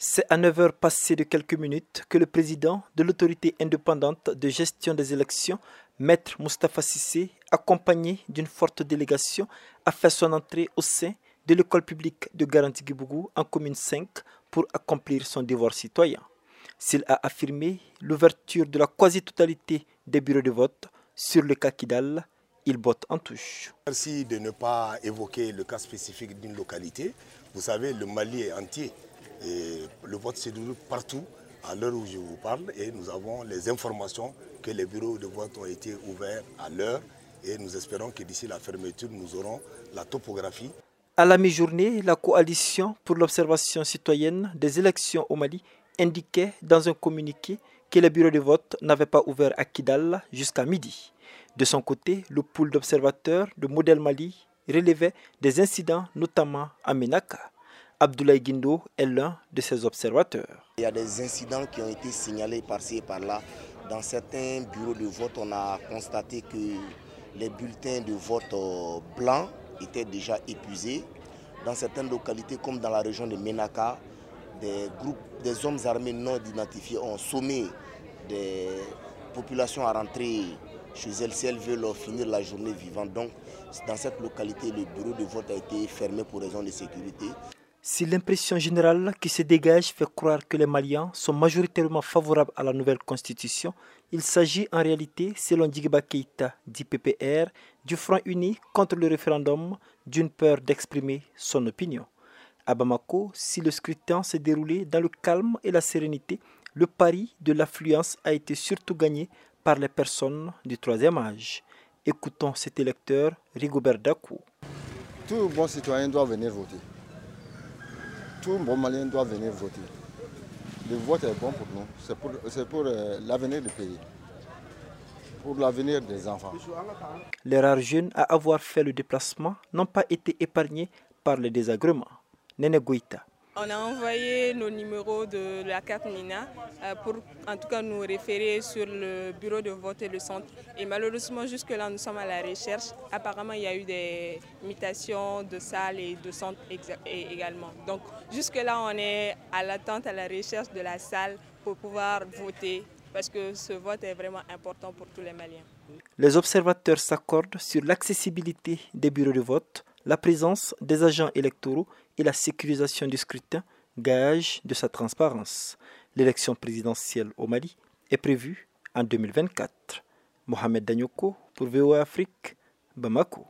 C'est à 9 heures passées de quelques minutes que le président de l'autorité indépendante de gestion des élections, Maître Moustapha Sissé, accompagné d'une forte délégation, a fait son entrée au sein de l'école publique de Garanti Gibougou en commune 5 pour accomplir son devoir citoyen. S'il a affirmé l'ouverture de la quasi-totalité des bureaux de vote sur le cas Kidal, il botte en touche. Merci de ne pas évoquer le cas spécifique d'une localité. Vous savez, le Mali est entier. Le vote se déroule partout à l'heure où je vous parle et nous avons les informations que les bureaux de vote ont été ouverts à l'heure et nous espérons que d'ici la fermeture, nous aurons la topographie. À la mi-journée, la coalition pour l'observation citoyenne des élections au Mali indiquait dans un communiqué que les bureaux de vote n'avaient pas ouvert à Kidal jusqu'à midi. De son côté, le pool d'observateurs de Modèle Mali relevait des incidents, notamment à Menaka. Abdoulaye Guindo est l'un de ses observateurs. Il y a des incidents qui ont été signalés par-ci et par-là. Dans certains bureaux de vote, on a constaté que les bulletins de vote euh, blancs étaient déjà épuisés. Dans certaines localités, comme dans la région de Menaka, des groupes, des hommes armés non identifiés ont sommé des populations à rentrer chez elles si elles veulent finir la journée vivante. Donc, dans cette localité, le bureau de vote a été fermé pour raison de sécurité. Si l'impression générale qui se dégage fait croire que les Maliens sont majoritairement favorables à la nouvelle constitution, il s'agit en réalité, selon Djigiba Keïta du PPR, du Front uni contre le référendum, d'une peur d'exprimer son opinion. À Bamako, si le scrutin s'est déroulé dans le calme et la sérénité, le pari de l'affluence a été surtout gagné par les personnes du troisième âge. Écoutons cet électeur, Rigobert Dakou. Tout bon citoyen doit venir voter tout bon malien doit venir voter. Le vote est bon pour nous, c'est pour, pour euh, l'avenir du pays, pour l'avenir des enfants. Les rares jeunes à avoir fait le déplacement n'ont pas été épargnés par les désagréments. Nene Goïta. On a envoyé nos numéros de la carte Nina euh, pour en tout cas nous référer sur le bureau de vote et le centre. Et malheureusement, jusque-là, nous sommes à la recherche. Apparemment, il y a eu des mutations de salles et de centres également. Donc jusque-là, on est à l'attente, à la recherche de la salle pour pouvoir voter parce que ce vote est vraiment important pour tous les Maliens. Les observateurs s'accordent sur l'accessibilité des bureaux de vote, la présence des agents électoraux et la sécurisation du scrutin, gage de sa transparence. L'élection présidentielle au Mali est prévue en 2024. Mohamed Danyoko pour VOA Afrique, Bamako.